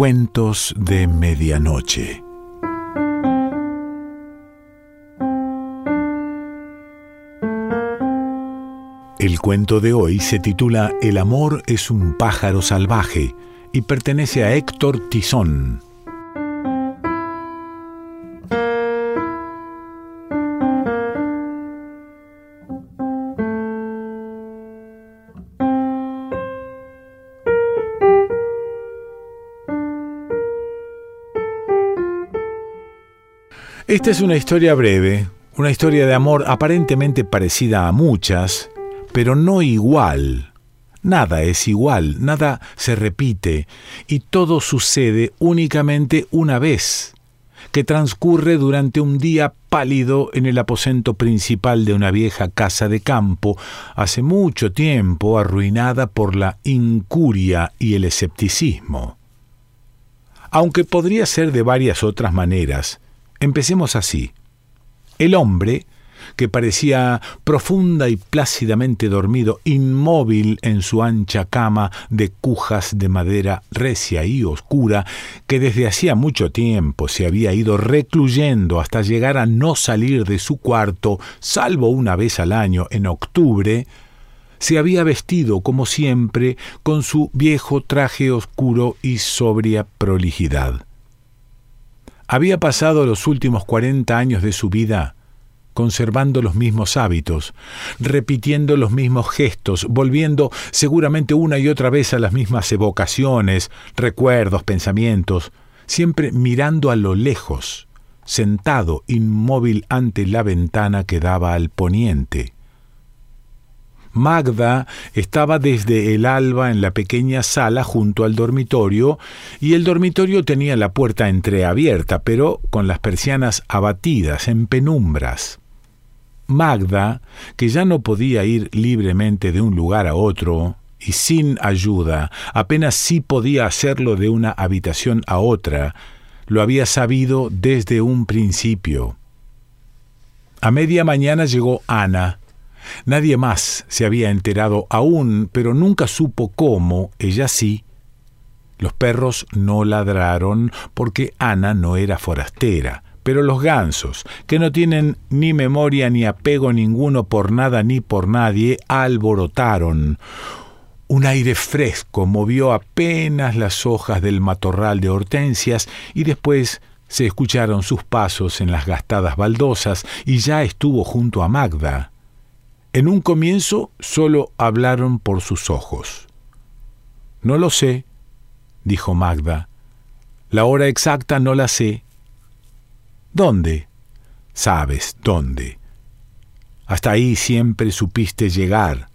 Cuentos de Medianoche. El cuento de hoy se titula El amor es un pájaro salvaje y pertenece a Héctor Tizón. Esta es una historia breve, una historia de amor aparentemente parecida a muchas, pero no igual. Nada es igual, nada se repite, y todo sucede únicamente una vez, que transcurre durante un día pálido en el aposento principal de una vieja casa de campo, hace mucho tiempo arruinada por la incuria y el escepticismo. Aunque podría ser de varias otras maneras, Empecemos así. El hombre, que parecía profunda y plácidamente dormido, inmóvil en su ancha cama de cujas de madera recia y oscura, que desde hacía mucho tiempo se había ido recluyendo hasta llegar a no salir de su cuarto, salvo una vez al año en octubre, se había vestido, como siempre, con su viejo traje oscuro y sobria prolijidad. Había pasado los últimos cuarenta años de su vida conservando los mismos hábitos, repitiendo los mismos gestos, volviendo seguramente una y otra vez a las mismas evocaciones, recuerdos, pensamientos, siempre mirando a lo lejos, sentado inmóvil ante la ventana que daba al poniente. Magda estaba desde el alba en la pequeña sala junto al dormitorio, y el dormitorio tenía la puerta entreabierta, pero con las persianas abatidas, en penumbras. Magda, que ya no podía ir libremente de un lugar a otro, y sin ayuda, apenas sí podía hacerlo de una habitación a otra, lo había sabido desde un principio. A media mañana llegó Ana, Nadie más se había enterado aún, pero nunca supo cómo, ella sí. Los perros no ladraron porque Ana no era forastera, pero los gansos, que no tienen ni memoria ni apego ninguno por nada ni por nadie, alborotaron. Un aire fresco movió apenas las hojas del matorral de hortensias y después se escucharon sus pasos en las gastadas baldosas y ya estuvo junto a Magda. En un comienzo solo hablaron por sus ojos. No lo sé, dijo Magda. La hora exacta no la sé. ¿Dónde? Sabes dónde. Hasta ahí siempre supiste llegar.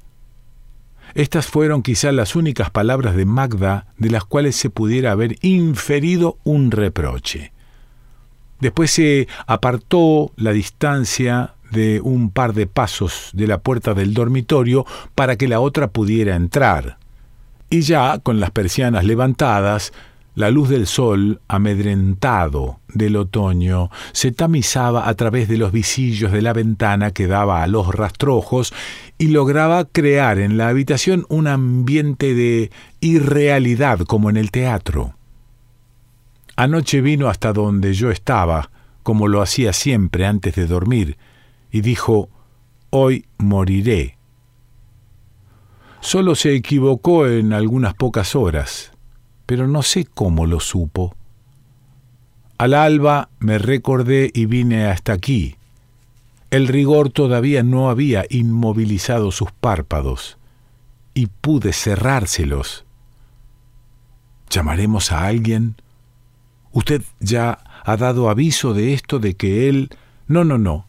Estas fueron quizá las únicas palabras de Magda de las cuales se pudiera haber inferido un reproche. Después se apartó la distancia de un par de pasos de la puerta del dormitorio para que la otra pudiera entrar. Y ya, con las persianas levantadas, la luz del sol, amedrentado del otoño, se tamizaba a través de los visillos de la ventana que daba a los rastrojos y lograba crear en la habitación un ambiente de irrealidad como en el teatro. Anoche vino hasta donde yo estaba, como lo hacía siempre antes de dormir, y dijo, Hoy moriré. Solo se equivocó en algunas pocas horas, pero no sé cómo lo supo. Al alba me recordé y vine hasta aquí. El rigor todavía no había inmovilizado sus párpados, y pude cerrárselos. ¿Llamaremos a alguien? Usted ya ha dado aviso de esto, de que él... No, no, no.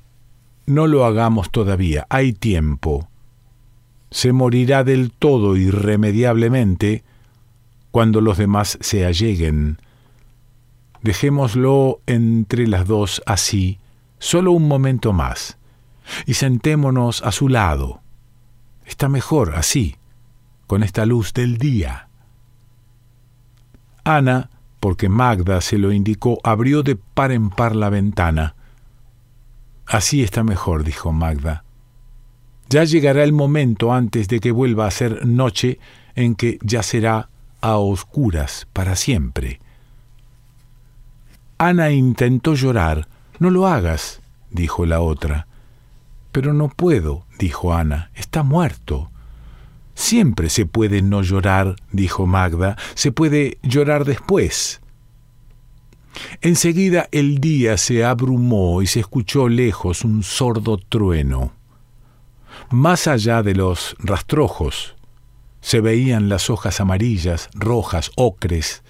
No lo hagamos todavía, hay tiempo. Se morirá del todo irremediablemente cuando los demás se alleguen. Dejémoslo entre las dos así, solo un momento más, y sentémonos a su lado. Está mejor así, con esta luz del día. Ana, porque Magda se lo indicó, abrió de par en par la ventana. Así está mejor, dijo Magda. Ya llegará el momento antes de que vuelva a ser noche en que ya será a oscuras para siempre. Ana intentó llorar. No lo hagas, dijo la otra. Pero no puedo, dijo Ana. Está muerto. Siempre se puede no llorar, dijo Magda. Se puede llorar después. Enseguida el día se abrumó y se escuchó lejos un sordo trueno. Más allá de los rastrojos se veían las hojas amarillas, rojas, ocres,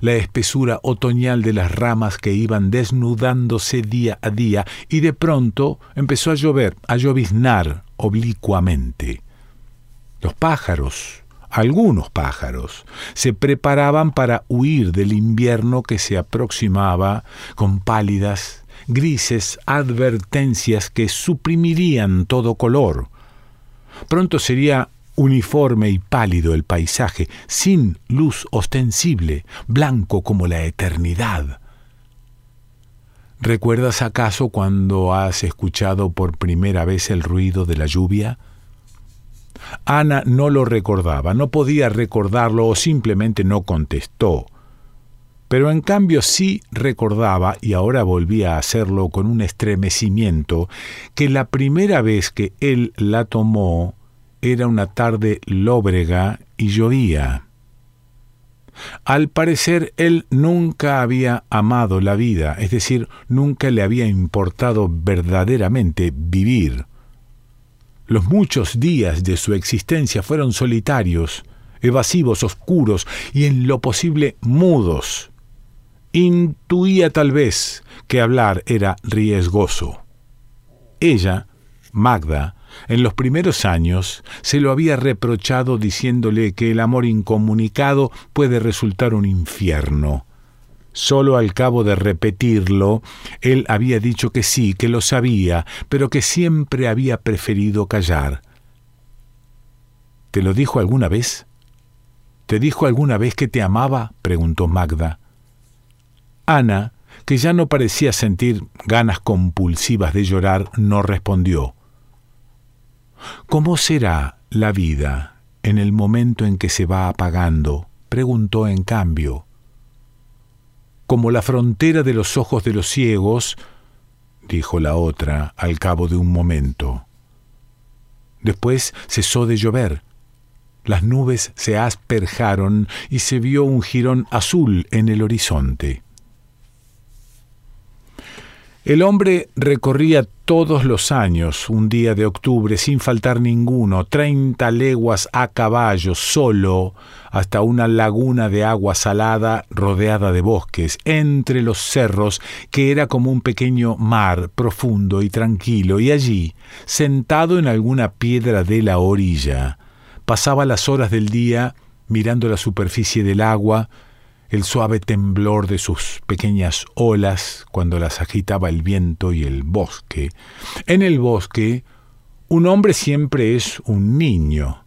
la espesura otoñal de las ramas que iban desnudándose día a día, y de pronto empezó a llover, a lloviznar oblicuamente. Los pájaros, algunos pájaros, se preparaban para huir del invierno que se aproximaba con pálidas, grises advertencias que suprimirían todo color. Pronto sería uniforme y pálido el paisaje, sin luz ostensible, blanco como la eternidad. ¿Recuerdas acaso cuando has escuchado por primera vez el ruido de la lluvia? Ana no lo recordaba, no podía recordarlo o simplemente no contestó. Pero en cambio sí recordaba, y ahora volvía a hacerlo con un estremecimiento, que la primera vez que él la tomó era una tarde lóbrega y llovía. Al parecer él nunca había amado la vida, es decir, nunca le había importado verdaderamente vivir. Los muchos días de su existencia fueron solitarios, evasivos, oscuros y en lo posible mudos. Intuía tal vez que hablar era riesgoso. Ella, Magda, en los primeros años se lo había reprochado diciéndole que el amor incomunicado puede resultar un infierno. Solo al cabo de repetirlo, él había dicho que sí, que lo sabía, pero que siempre había preferido callar. ¿Te lo dijo alguna vez? ¿Te dijo alguna vez que te amaba? preguntó Magda. Ana, que ya no parecía sentir ganas compulsivas de llorar, no respondió. ¿Cómo será la vida en el momento en que se va apagando? preguntó en cambio. Como la frontera de los ojos de los ciegos, dijo la otra al cabo de un momento. Después cesó de llover. Las nubes se asperjaron y se vio un jirón azul en el horizonte. El hombre recorría todos los años, un día de octubre, sin faltar ninguno, treinta leguas a caballo, solo, hasta una laguna de agua salada rodeada de bosques, entre los cerros, que era como un pequeño mar profundo y tranquilo, y allí, sentado en alguna piedra de la orilla, pasaba las horas del día mirando la superficie del agua, el suave temblor de sus pequeñas olas cuando las agitaba el viento y el bosque. En el bosque, un hombre siempre es un niño.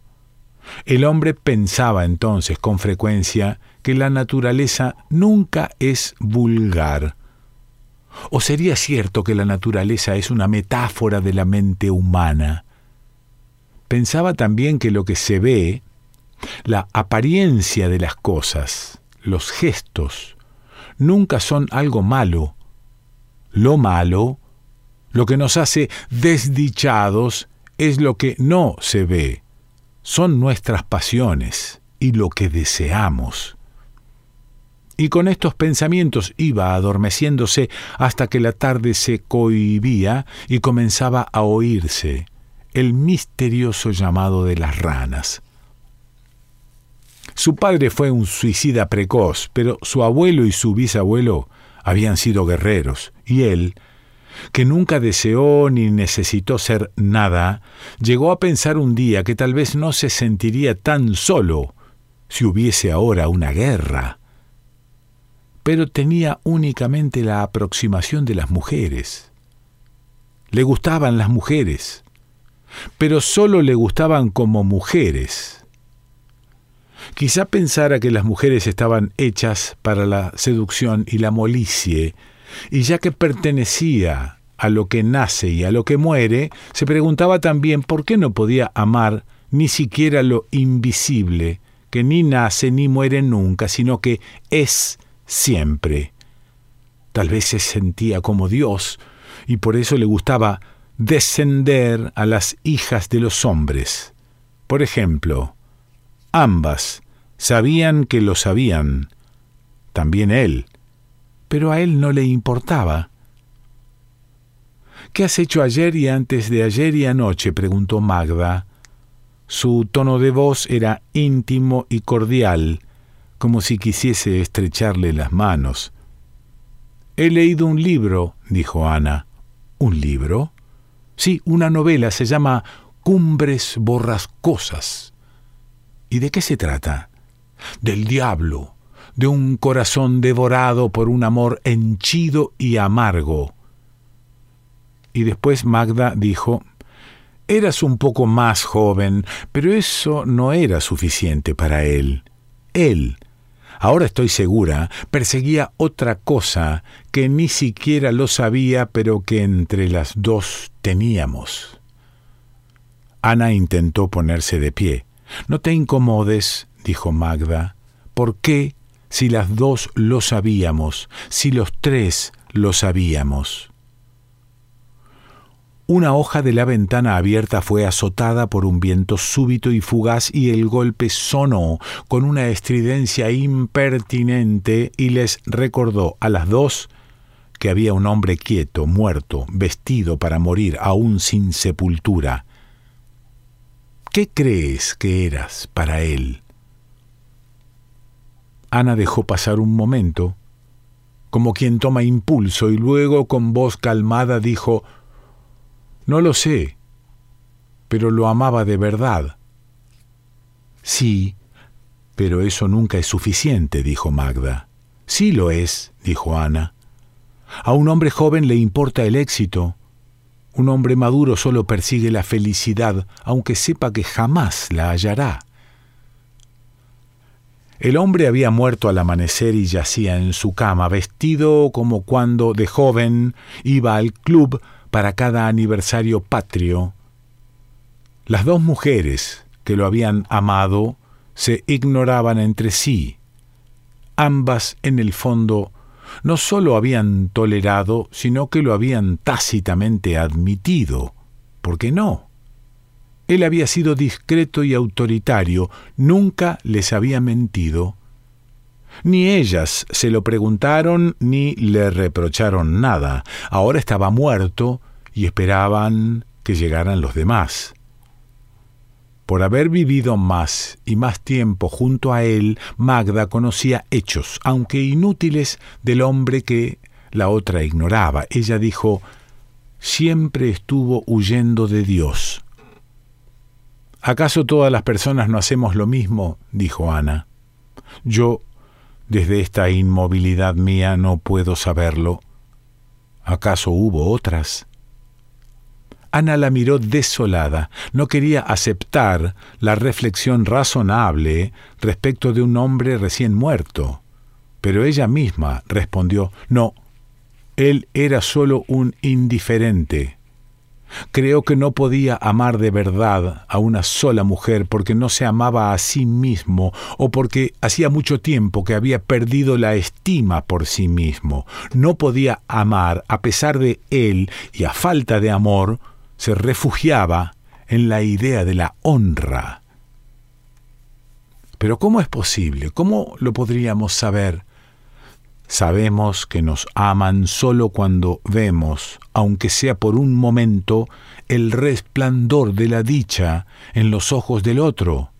El hombre pensaba entonces con frecuencia que la naturaleza nunca es vulgar. ¿O sería cierto que la naturaleza es una metáfora de la mente humana? Pensaba también que lo que se ve, la apariencia de las cosas, los gestos, nunca son algo malo. Lo malo, lo que nos hace desdichados, es lo que no se ve. Son nuestras pasiones y lo que deseamos. Y con estos pensamientos iba adormeciéndose hasta que la tarde se cohibía y comenzaba a oírse el misterioso llamado de las ranas. Su padre fue un suicida precoz, pero su abuelo y su bisabuelo habían sido guerreros, y él, que nunca deseó ni necesitó ser nada, llegó a pensar un día que tal vez no se sentiría tan solo si hubiese ahora una guerra. Pero tenía únicamente la aproximación de las mujeres. Le gustaban las mujeres, pero solo le gustaban como mujeres Quizá pensara que las mujeres estaban hechas para la seducción y la molicie, y ya que pertenecía a lo que nace y a lo que muere, se preguntaba también por qué no podía amar ni siquiera lo invisible, que ni nace ni muere nunca, sino que es siempre. Tal vez se sentía como Dios y por eso le gustaba descender a las hijas de los hombres. Por ejemplo, ambas sabían que lo sabían, también él, pero a él no le importaba. ¿Qué has hecho ayer y antes de ayer y anoche? preguntó Magda. Su tono de voz era íntimo y cordial, como si quisiese estrecharle las manos. He leído un libro, dijo Ana. ¿Un libro? Sí, una novela, se llama Cumbres Borrascosas. ¿Y de qué se trata? Del diablo, de un corazón devorado por un amor henchido y amargo. Y después Magda dijo, Eras un poco más joven, pero eso no era suficiente para él. Él, ahora estoy segura, perseguía otra cosa que ni siquiera lo sabía, pero que entre las dos teníamos. Ana intentó ponerse de pie. No te incomodes, dijo Magda. ¿Por qué si las dos lo sabíamos, si los tres lo sabíamos? Una hoja de la ventana abierta fue azotada por un viento súbito y fugaz y el golpe sonó con una estridencia impertinente y les recordó a las dos que había un hombre quieto, muerto, vestido para morir, aún sin sepultura. ¿Qué crees que eras para él? Ana dejó pasar un momento, como quien toma impulso, y luego con voz calmada dijo no lo sé, pero lo amaba de verdad. Sí, pero eso nunca es suficiente, dijo Magda. Sí lo es, dijo Ana. A un hombre joven le importa el éxito. Un hombre maduro solo persigue la felicidad, aunque sepa que jamás la hallará. El hombre había muerto al amanecer y yacía en su cama, vestido como cuando de joven iba al club para cada aniversario patrio, las dos mujeres que lo habían amado se ignoraban entre sí. Ambas, en el fondo, no sólo habían tolerado, sino que lo habían tácitamente admitido. ¿Por qué no? Él había sido discreto y autoritario, nunca les había mentido. Ni ellas se lo preguntaron ni le reprocharon nada. Ahora estaba muerto y esperaban que llegaran los demás. Por haber vivido más y más tiempo junto a él, Magda conocía hechos, aunque inútiles, del hombre que la otra ignoraba. Ella dijo, siempre estuvo huyendo de Dios. ¿Acaso todas las personas no hacemos lo mismo? dijo Ana. Yo desde esta inmovilidad mía no puedo saberlo. ¿Acaso hubo otras? Ana la miró desolada. No quería aceptar la reflexión razonable respecto de un hombre recién muerto. Pero ella misma respondió, no, él era solo un indiferente. Creo que no podía amar de verdad a una sola mujer porque no se amaba a sí mismo o porque hacía mucho tiempo que había perdido la estima por sí mismo. No podía amar a pesar de él y a falta de amor se refugiaba en la idea de la honra. Pero ¿cómo es posible? ¿Cómo lo podríamos saber? Sabemos que nos aman solo cuando vemos, aunque sea por un momento, el resplandor de la dicha en los ojos del otro.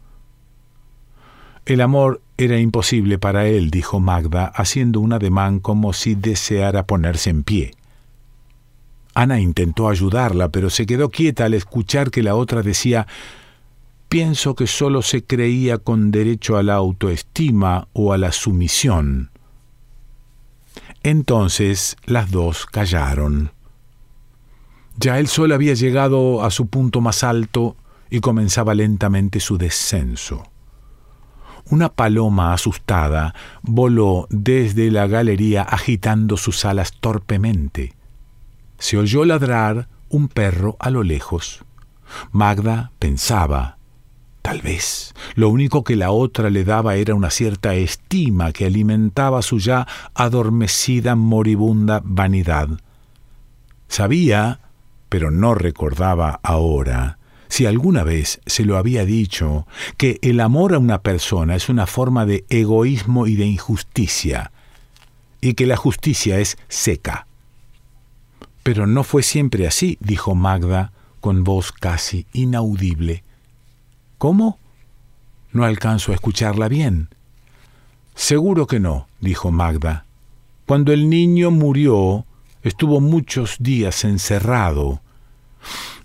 El amor era imposible para él, dijo Magda, haciendo un ademán como si deseara ponerse en pie. Ana intentó ayudarla, pero se quedó quieta al escuchar que la otra decía Pienso que solo se creía con derecho a la autoestima o a la sumisión. Entonces las dos callaron. Ya el sol había llegado a su punto más alto y comenzaba lentamente su descenso. Una paloma asustada voló desde la galería agitando sus alas torpemente. Se oyó ladrar un perro a lo lejos. Magda pensaba, Tal vez lo único que la otra le daba era una cierta estima que alimentaba su ya adormecida, moribunda vanidad. Sabía, pero no recordaba ahora, si alguna vez se lo había dicho, que el amor a una persona es una forma de egoísmo y de injusticia, y que la justicia es seca. Pero no fue siempre así, dijo Magda con voz casi inaudible. ¿Cómo? No alcanzo a escucharla bien. Seguro que no, dijo Magda. Cuando el niño murió, estuvo muchos días encerrado.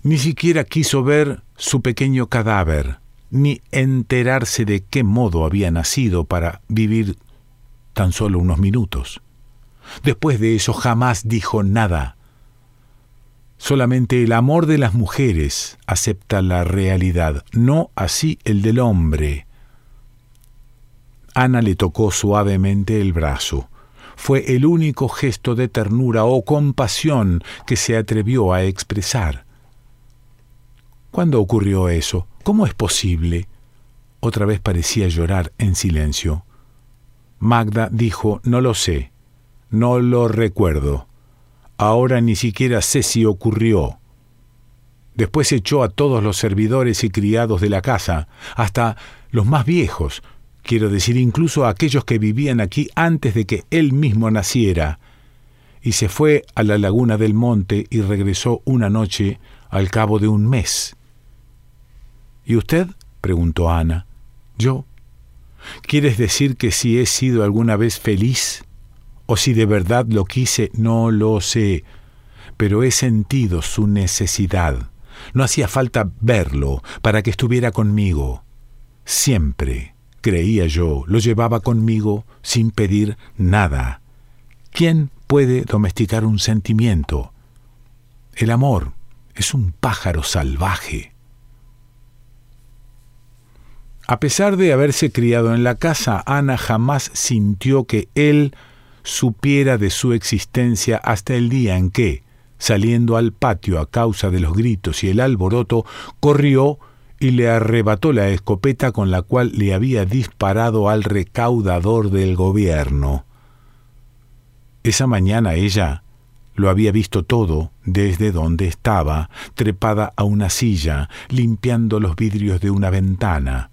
Ni siquiera quiso ver su pequeño cadáver, ni enterarse de qué modo había nacido para vivir tan solo unos minutos. Después de eso jamás dijo nada. Solamente el amor de las mujeres acepta la realidad, no así el del hombre. Ana le tocó suavemente el brazo. Fue el único gesto de ternura o compasión que se atrevió a expresar. ¿Cuándo ocurrió eso? ¿Cómo es posible? Otra vez parecía llorar en silencio. Magda dijo, no lo sé. No lo recuerdo. Ahora ni siquiera sé si ocurrió. Después echó a todos los servidores y criados de la casa, hasta los más viejos, quiero decir incluso a aquellos que vivían aquí antes de que él mismo naciera, y se fue a la laguna del monte y regresó una noche al cabo de un mes. ¿Y usted? preguntó Ana. ¿Yo? ¿Quieres decir que si he sido alguna vez feliz? O si de verdad lo quise, no lo sé, pero he sentido su necesidad. No hacía falta verlo para que estuviera conmigo. Siempre, creía yo, lo llevaba conmigo sin pedir nada. ¿Quién puede domesticar un sentimiento? El amor es un pájaro salvaje. A pesar de haberse criado en la casa, Ana jamás sintió que él supiera de su existencia hasta el día en que, saliendo al patio a causa de los gritos y el alboroto, corrió y le arrebató la escopeta con la cual le había disparado al recaudador del gobierno. Esa mañana ella lo había visto todo desde donde estaba, trepada a una silla, limpiando los vidrios de una ventana.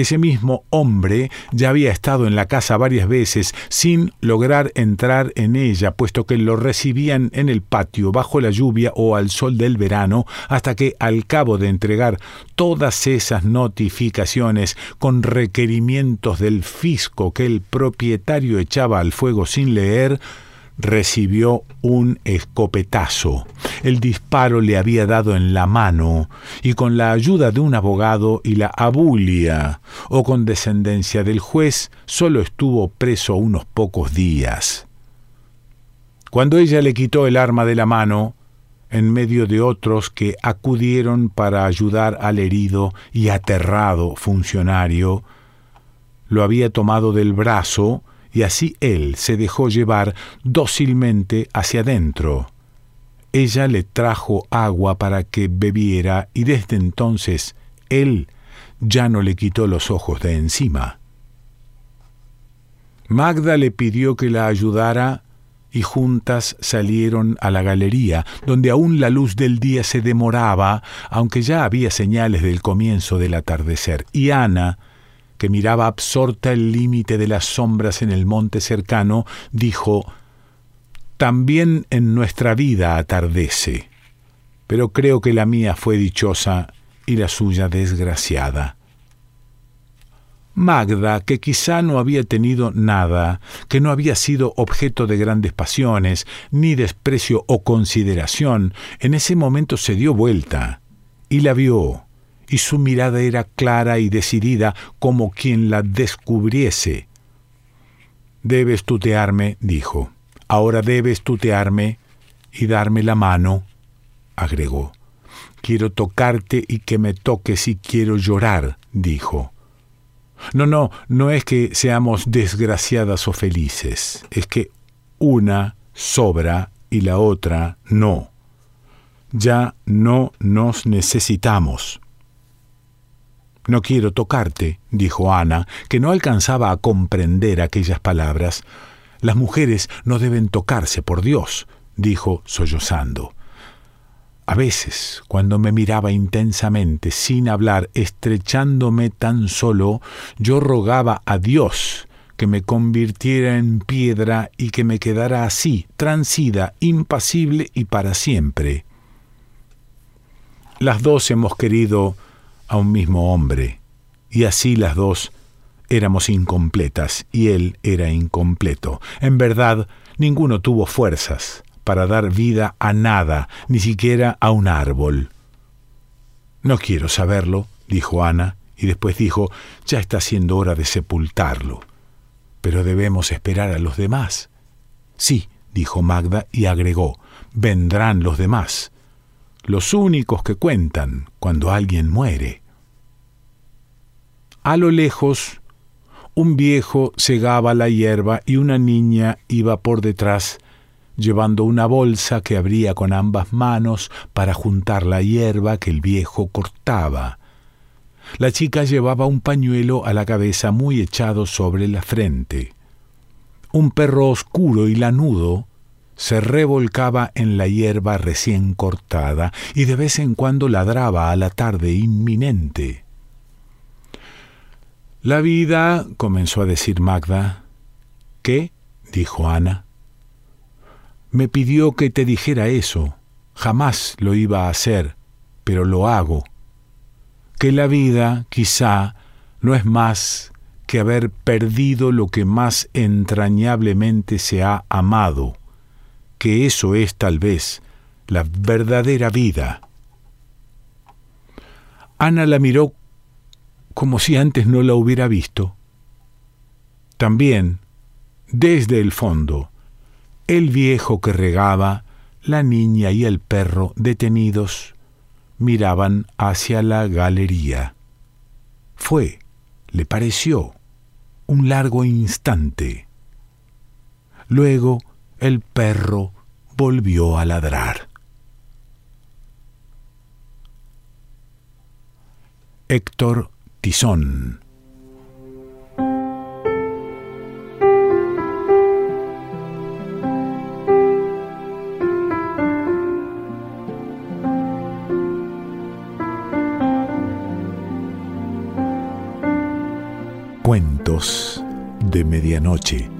Ese mismo hombre ya había estado en la casa varias veces sin lograr entrar en ella, puesto que lo recibían en el patio bajo la lluvia o al sol del verano, hasta que al cabo de entregar todas esas notificaciones con requerimientos del fisco que el propietario echaba al fuego sin leer, recibió un escopetazo. El disparo le había dado en la mano y con la ayuda de un abogado y la abulia o con descendencia del juez solo estuvo preso unos pocos días. Cuando ella le quitó el arma de la mano, en medio de otros que acudieron para ayudar al herido y aterrado funcionario, lo había tomado del brazo y así él se dejó llevar dócilmente hacia adentro. Ella le trajo agua para que bebiera y desde entonces él ya no le quitó los ojos de encima. Magda le pidió que la ayudara y juntas salieron a la galería, donde aún la luz del día se demoraba, aunque ya había señales del comienzo del atardecer, y Ana, que miraba absorta el límite de las sombras en el monte cercano, dijo, También en nuestra vida atardece, pero creo que la mía fue dichosa y la suya desgraciada. Magda, que quizá no había tenido nada, que no había sido objeto de grandes pasiones, ni desprecio o consideración, en ese momento se dio vuelta y la vio y su mirada era clara y decidida como quien la descubriese. Debes tutearme, dijo. Ahora debes tutearme y darme la mano, agregó. Quiero tocarte y que me toques y quiero llorar, dijo. No, no, no es que seamos desgraciadas o felices, es que una sobra y la otra no. Ya no nos necesitamos. No quiero tocarte, dijo Ana, que no alcanzaba a comprender aquellas palabras. Las mujeres no deben tocarse, por Dios, dijo sollozando. A veces, cuando me miraba intensamente, sin hablar, estrechándome tan solo, yo rogaba a Dios que me convirtiera en piedra y que me quedara así, transida, impasible y para siempre. Las dos hemos querido a un mismo hombre, y así las dos éramos incompletas y él era incompleto. En verdad, ninguno tuvo fuerzas para dar vida a nada, ni siquiera a un árbol. No quiero saberlo, dijo Ana, y después dijo, ya está siendo hora de sepultarlo. Pero debemos esperar a los demás. Sí, dijo Magda, y agregó, vendrán los demás los únicos que cuentan cuando alguien muere. A lo lejos, un viejo segaba la hierba y una niña iba por detrás, llevando una bolsa que abría con ambas manos para juntar la hierba que el viejo cortaba. La chica llevaba un pañuelo a la cabeza muy echado sobre la frente. Un perro oscuro y lanudo se revolcaba en la hierba recién cortada y de vez en cuando ladraba a la tarde inminente. La vida, comenzó a decir Magda. ¿Qué? dijo Ana. Me pidió que te dijera eso. Jamás lo iba a hacer, pero lo hago. Que la vida, quizá, no es más que haber perdido lo que más entrañablemente se ha amado que eso es tal vez la verdadera vida. Ana la miró como si antes no la hubiera visto. También, desde el fondo, el viejo que regaba, la niña y el perro detenidos miraban hacia la galería. Fue, le pareció, un largo instante. Luego el perro volvió a ladrar. Héctor Tizón. Cuentos de Medianoche